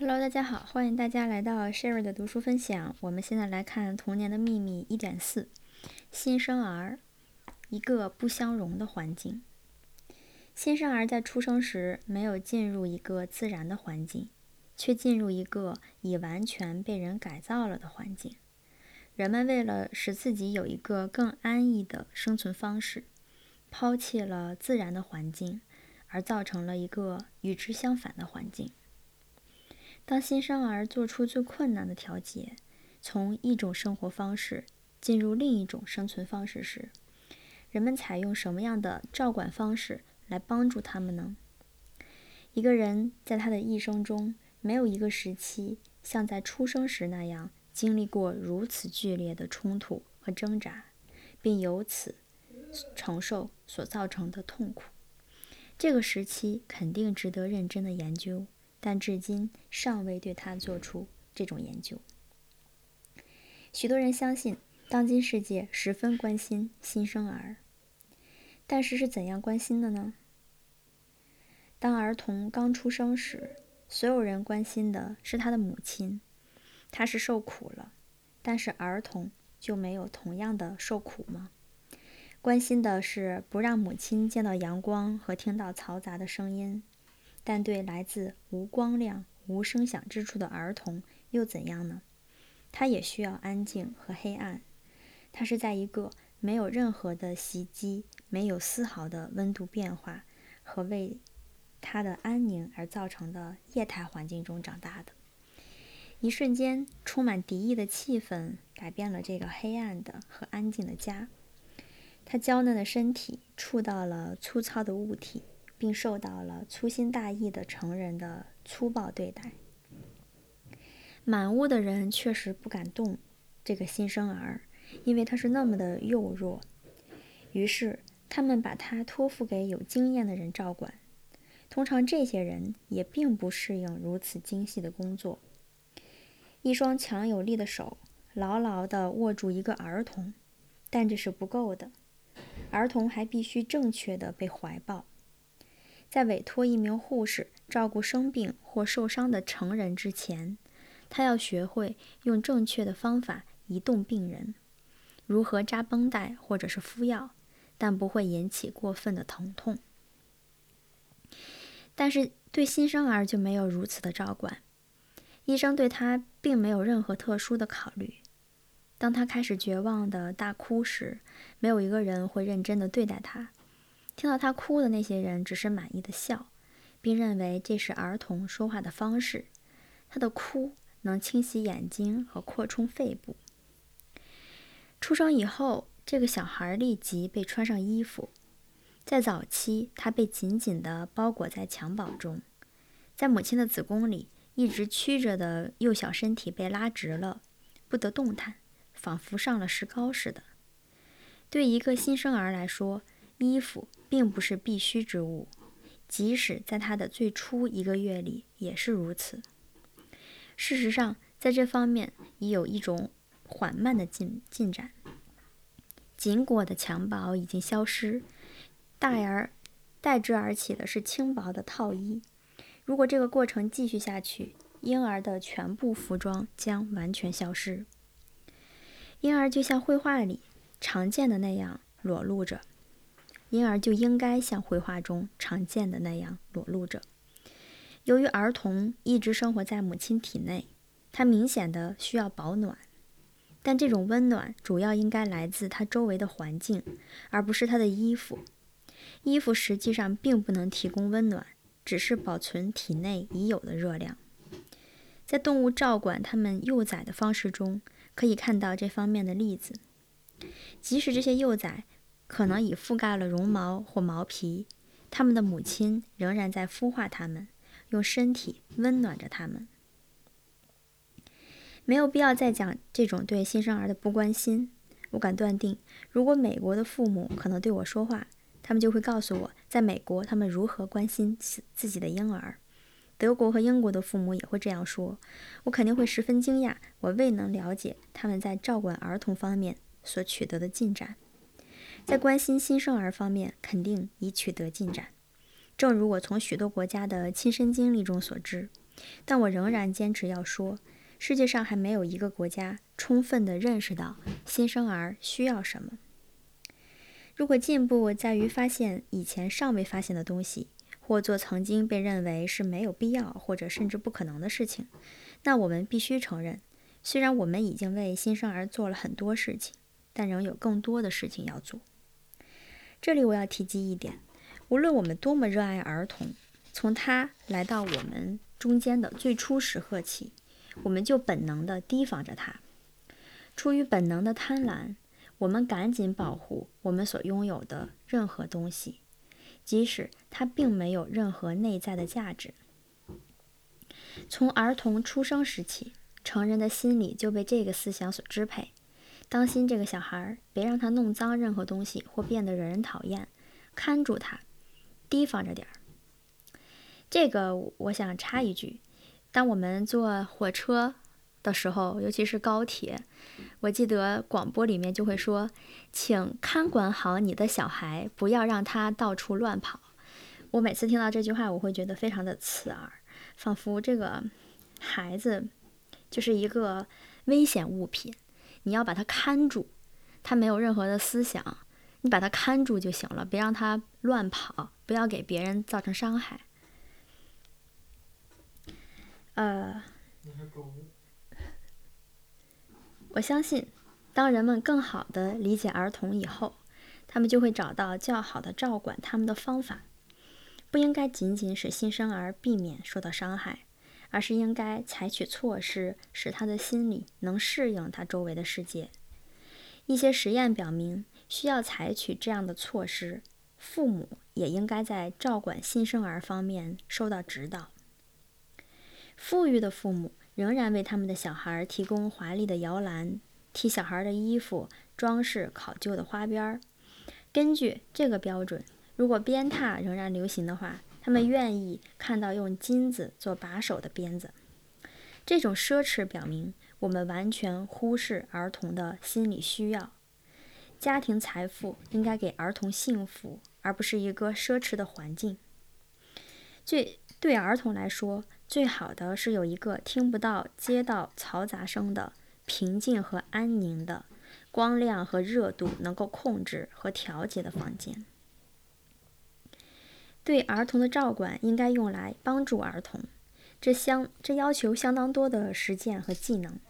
Hello，大家好，欢迎大家来到 Sherry 的读书分享。我们现在来看《童年的秘密》一点四：新生儿，一个不相容的环境。新生儿在出生时没有进入一个自然的环境，却进入一个已完全被人改造了的环境。人们为了使自己有一个更安逸的生存方式，抛弃了自然的环境，而造成了一个与之相反的环境。当新生儿做出最困难的调节，从一种生活方式进入另一种生存方式时，人们采用什么样的照管方式来帮助他们呢？一个人在他的一生中，没有一个时期像在出生时那样经历过如此剧烈的冲突和挣扎，并由此承受所造成的痛苦。这个时期肯定值得认真的研究。但至今尚未对他做出这种研究。许多人相信，当今世界十分关心新生儿，但是是怎样关心的呢？当儿童刚出生时，所有人关心的是他的母亲，他是受苦了，但是儿童就没有同样的受苦吗？关心的是不让母亲见到阳光和听到嘈杂的声音。但对来自无光亮、无声响之处的儿童又怎样呢？他也需要安静和黑暗。他是在一个没有任何的袭击、没有丝毫的温度变化和为他的安宁而造成的液态环境中长大的。一瞬间，充满敌意的气氛改变了这个黑暗的和安静的家。他娇嫩的身体触到了粗糙的物体。并受到了粗心大意的成人的粗暴对待。满屋的人确实不敢动这个新生儿，因为他是那么的幼弱。于是他们把他托付给有经验的人照管。通常这些人也并不适应如此精细的工作。一双强有力的手牢牢地握住一个儿童，但这是不够的。儿童还必须正确地被怀抱。在委托一名护士照顾生病或受伤的成人之前，他要学会用正确的方法移动病人，如何扎绷带或者是敷药，但不会引起过分的疼痛。但是对新生儿就没有如此的照管，医生对他并没有任何特殊的考虑。当他开始绝望的大哭时，没有一个人会认真的对待他。听到他哭的那些人只是满意的笑，并认为这是儿童说话的方式。他的哭能清洗眼睛和扩充肺部。出生以后，这个小孩立即被穿上衣服。在早期，他被紧紧地包裹在襁褓中，在母亲的子宫里一直曲着的幼小身体被拉直了，不得动弹，仿佛上了石膏似的。对一个新生儿来说，衣服并不是必须之物，即使在他的最初一个月里也是如此。事实上，在这方面已有一种缓慢的进进展。紧裹的襁褓已经消失，代而代之而起的是轻薄的套衣。如果这个过程继续下去，婴儿的全部服装将完全消失。婴儿就像绘画里常见的那样裸露着。婴儿就应该像绘画中常见的那样裸露着。由于儿童一直生活在母亲体内，他明显的需要保暖，但这种温暖主要应该来自他周围的环境，而不是他的衣服。衣服实际上并不能提供温暖，只是保存体内已有的热量。在动物照管它们幼崽的方式中，可以看到这方面的例子。即使这些幼崽，可能已覆盖了绒毛或毛皮，他们的母亲仍然在孵化他们，用身体温暖着他们。没有必要再讲这种对新生儿的不关心。我敢断定，如果美国的父母可能对我说话，他们就会告诉我，在美国他们如何关心自自己的婴儿。德国和英国的父母也会这样说，我肯定会十分惊讶，我未能了解他们在照管儿童方面所取得的进展。在关心新生儿方面，肯定已取得进展。正如我从许多国家的亲身经历中所知，但我仍然坚持要说，世界上还没有一个国家充分地认识到新生儿需要什么。如果进步在于发现以前尚未发现的东西，或做曾经被认为是没有必要或者甚至不可能的事情，那我们必须承认，虽然我们已经为新生儿做了很多事情，但仍有更多的事情要做。这里我要提及一点：无论我们多么热爱儿童，从他来到我们中间的最初时刻起，我们就本能地提防着他。出于本能的贪婪，我们赶紧保护我们所拥有的任何东西，即使它并没有任何内在的价值。从儿童出生时起，成人的心理就被这个思想所支配：当心这个小孩儿，别让他弄脏任何东西或变得惹人讨厌，看住他，提防着点儿。这个我想插一句：当我们坐火车的时候，尤其是高铁，我记得广播里面就会说：“请看管好你的小孩，不要让他到处乱跑。”我每次听到这句话，我会觉得非常的刺耳，仿佛这个孩子就是一个危险物品，你要把他看住，他没有任何的思想，你把他看住就行了，别让他乱跑，不要给别人造成伤害。呃，我相信，当人们更好的理解儿童以后，他们就会找到较好的照管他们的方法。不应该仅仅使新生儿避免受到伤害，而是应该采取措施，使他的心理能适应他周围的世界。一些实验表明，需要采取这样的措施，父母也应该在照管新生儿方面受到指导。富裕的父母仍然为他们的小孩提供华丽的摇篮，替小孩的衣服装饰考究的花边儿。根据这个标准，如果鞭挞仍然流行的话，他们愿意看到用金子做把手的鞭子。这种奢侈表明我们完全忽视儿童的心理需要。家庭财富应该给儿童幸福，而不是一个奢侈的环境。最对儿童来说。最好的是有一个听不到街道嘈杂声的平静和安宁的光亮和热度能够控制和调节的房间。对儿童的照管应该用来帮助儿童，这相这要求相当多的实践和技能。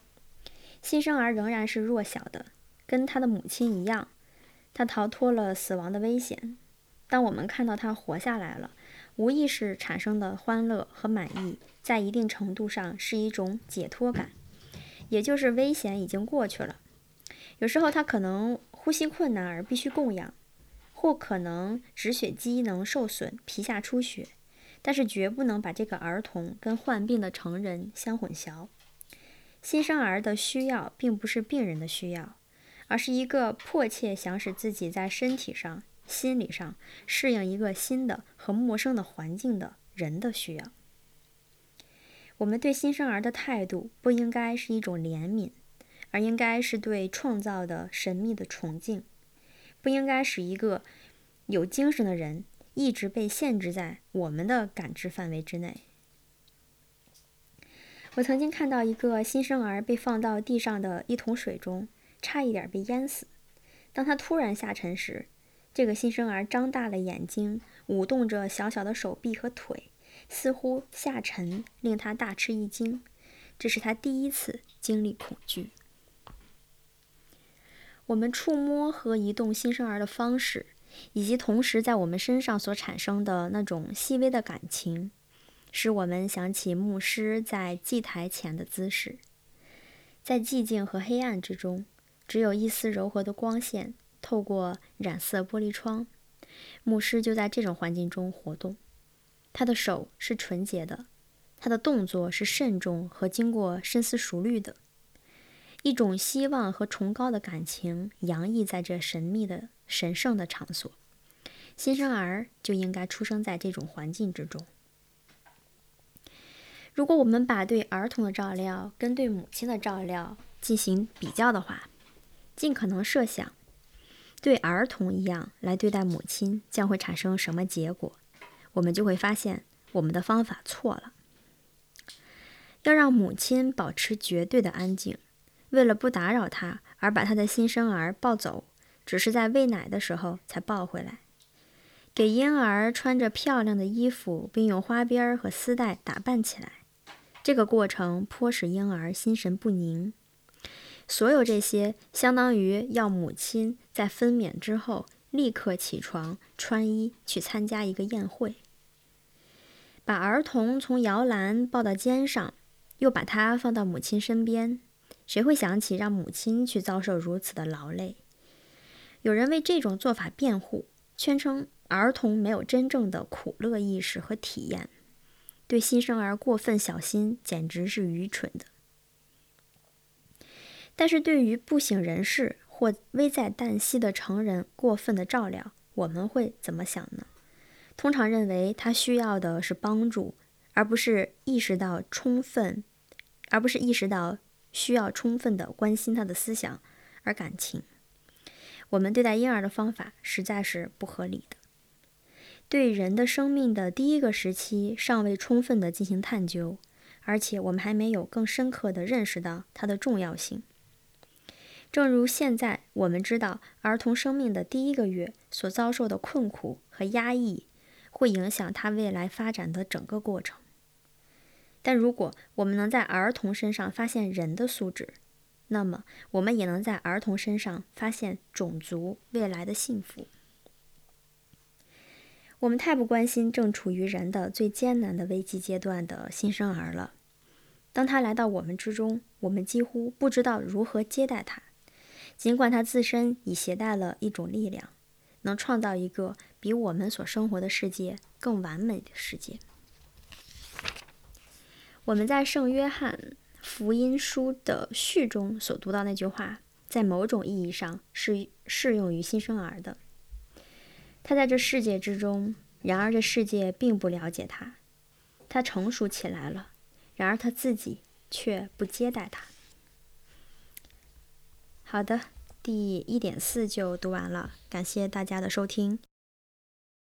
新生儿仍然是弱小的，跟他的母亲一样，他逃脱了死亡的危险。当我们看到他活下来了。无意识产生的欢乐和满意，在一定程度上是一种解脱感，也就是危险已经过去了。有时候他可能呼吸困难而必须供养，或可能止血机能受损、皮下出血，但是绝不能把这个儿童跟患病的成人相混淆。新生儿的需要并不是病人的需要，而是一个迫切想使自己在身体上。心理上适应一个新的和陌生的环境的人的需要。我们对新生儿的态度不应该是一种怜悯，而应该是对创造的神秘的崇敬。不应该使一个有精神的人一直被限制在我们的感知范围之内。我曾经看到一个新生儿被放到地上的一桶水中，差一点被淹死。当他突然下沉时，这个新生儿张大了眼睛，舞动着小小的手臂和腿，似乎下沉令他大吃一惊。这是他第一次经历恐惧。我们触摸和移动新生儿的方式，以及同时在我们身上所产生的那种细微的感情，使我们想起牧师在祭台前的姿势。在寂静和黑暗之中，只有一丝柔和的光线。透过染色玻璃窗，牧师就在这种环境中活动。他的手是纯洁的，他的动作是慎重和经过深思熟虑的。一种希望和崇高的感情洋溢在这神秘的、神圣的场所。新生儿就应该出生在这种环境之中。如果我们把对儿童的照料跟对母亲的照料进行比较的话，尽可能设想。对儿童一样来对待母亲将会产生什么结果？我们就会发现我们的方法错了。要让母亲保持绝对的安静，为了不打扰她而把她的新生儿抱走，只是在喂奶的时候才抱回来。给婴儿穿着漂亮的衣服，并用花边和丝带打扮起来，这个过程颇使婴儿心神不宁。所有这些相当于要母亲在分娩之后立刻起床、穿衣去参加一个宴会。把儿童从摇篮抱到肩上，又把他放到母亲身边，谁会想起让母亲去遭受如此的劳累？有人为这种做法辩护，宣称。儿童没有真正的苦乐意识和体验，对新生儿过分小心简直是愚蠢的。但是对于不省人事或危在旦夕的成人过分的照料，我们会怎么想呢？通常认为他需要的是帮助，而不是意识到充分，而不是意识到需要充分的关心他的思想而感情。我们对待婴儿的方法实在是不合理的。对人的生命的第一个时期尚未充分的进行探究，而且我们还没有更深刻的认识到它的重要性。正如现在我们知道，儿童生命的第一个月所遭受的困苦和压抑，会影响他未来发展的整个过程。但如果我们能在儿童身上发现人的素质，那么我们也能在儿童身上发现种族未来的幸福。我们太不关心正处于人的最艰难的危机阶段的新生儿了。当他来到我们之中，我们几乎不知道如何接待他，尽管他自身已携带了一种力量，能创造一个比我们所生活的世界更完美的世界。我们在圣约翰福音书的序中所读到那句话，在某种意义上是适用于新生儿的。他在这世界之中，然而这世界并不了解他。他成熟起来了，然而他自己却不接待他。好的，第一点四就读完了，感谢大家的收听。